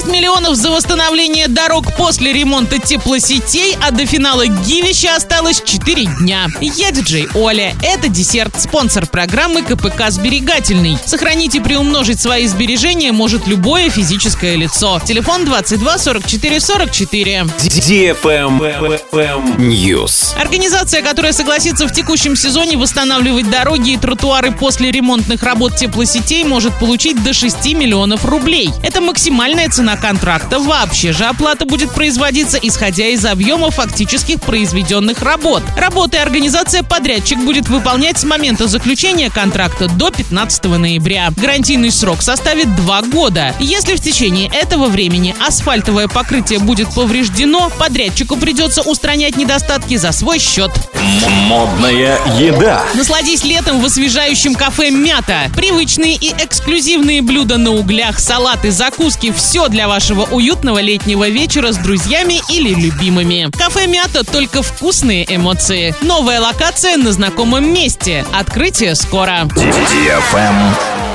6 миллионов за восстановление дорог после ремонта теплосетей, а до финала Гивища осталось 4 дня. Я диджей Оля. Это десерт, спонсор программы КПК «Сберегательный». Сохранить и приумножить свои сбережения может любое физическое лицо. Телефон 22 44 44. News. Организация, которая согласится в текущем сезоне восстанавливать дороги и тротуары после ремонтных работ теплосетей, может получить до 6 миллионов рублей. Это максимальная цена контракта. Вообще же оплата будет производиться исходя из объема фактических произведенных работ. Работы организация-подрядчик будет выполнять с момента заключения контракта до 15 ноября. Гарантийный срок составит 2 года. Если в течение этого времени асфальтовое покрытие будет повреждено, подрядчику придется устранять недостатки за свой счет. Модная еда. Насладись летом в освежающем кафе «Мята». Привычные и эксклюзивные блюда на углях, салаты, закуски – все для вашего уютного летнего вечера с друзьями или любимыми. Кафе «Мята» – только вкусные эмоции. Новая локация на знакомом месте. Открытие скоро.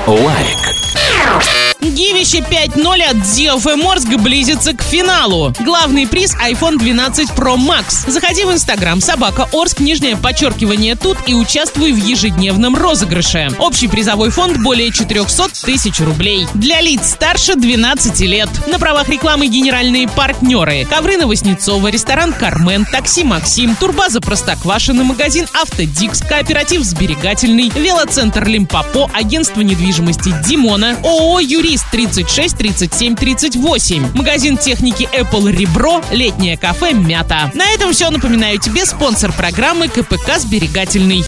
Лайк. Гивище 5.0 от ZFM Орск близится к финалу. Главный приз iPhone 12 Pro Max. Заходи в Инстаграм собака Орск, нижнее подчеркивание тут и участвуй в ежедневном розыгрыше. Общий призовой фонд более 400 тысяч рублей. Для лиц старше 12 лет. На правах рекламы генеральные партнеры. Ковры Новоснецова, ресторан Кармен, такси Максим, турбаза Простоквашино, магазин Автодикс, кооператив Сберегательный, велоцентр Лимпопо, агентство недвижимости Димона, ООО «Юрист» 36 37 38. Магазин техники Apple Ребро, летнее кафе Мята. На этом все. Напоминаю тебе спонсор программы КПК Сберегательный.